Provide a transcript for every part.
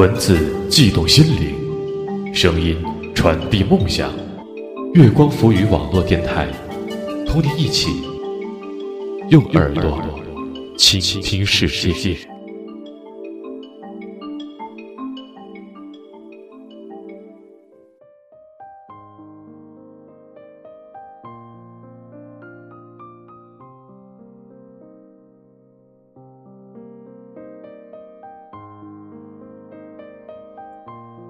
文字悸动心灵，声音传递梦想。月光浮语网络电台，同你一起用耳朵倾听世界。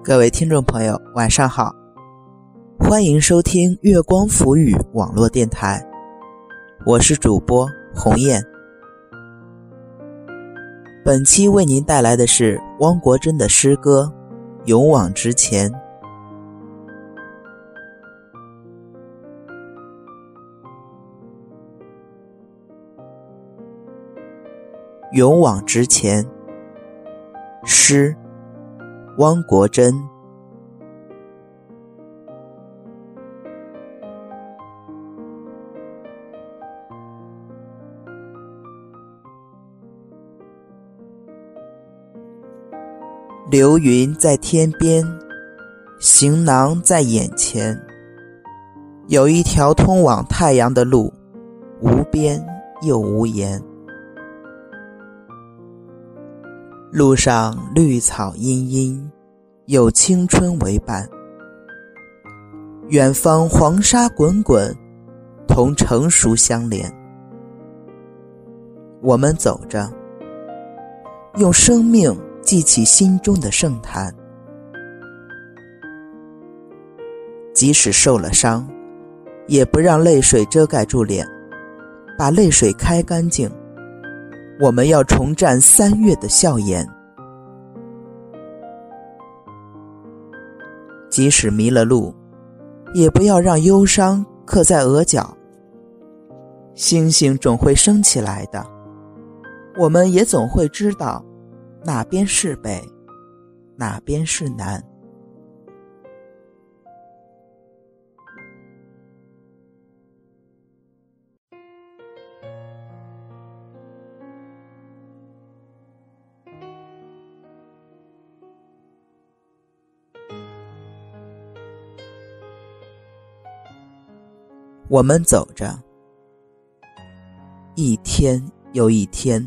各位听众朋友，晚上好，欢迎收听月光浮语网络电台，我是主播鸿雁。本期为您带来的是汪国真的诗歌《勇往直前》。勇往直前，诗。汪国真，流云在天边，行囊在眼前，有一条通往太阳的路，无边又无沿。路上绿草茵茵，有青春为伴。远方黄沙滚滚，同成熟相连。我们走着，用生命记起心中的圣坛。即使受了伤，也不让泪水遮盖住脸，把泪水开干净。我们要重绽三月的笑颜，即使迷了路，也不要让忧伤刻在额角。星星总会升起来的，我们也总会知道，哪边是北，哪边是南。我们走着，一天又一天，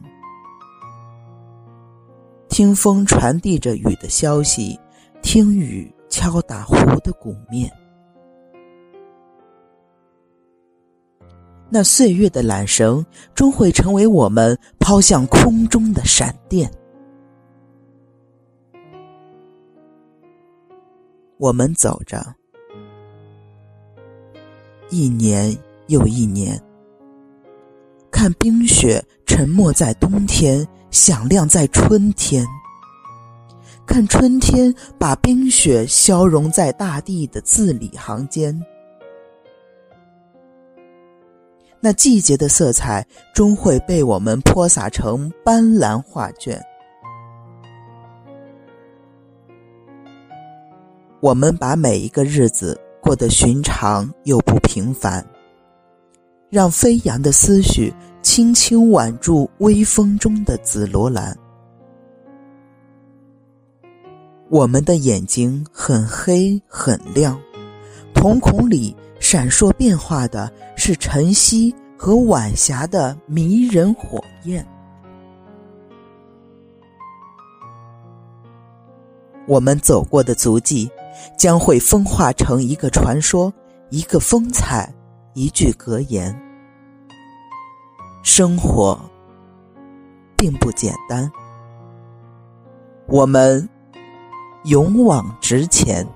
听风传递着雨的消息，听雨敲打湖的鼓面。那岁月的缆绳，终会成为我们抛向空中的闪电。我们走着。一年又一年，看冰雪沉没在冬天，响亮在春天；看春天把冰雪消融在大地的字里行间。那季节的色彩终会被我们泼洒成斑斓画卷。我们把每一个日子。过得寻常又不平凡，让飞扬的思绪轻轻挽住微风中的紫罗兰。我们的眼睛很黑很亮，瞳孔里闪烁变化的是晨曦和晚霞的迷人火焰。我们走过的足迹。将会风化成一个传说，一个风采，一句格言。生活并不简单，我们勇往直前。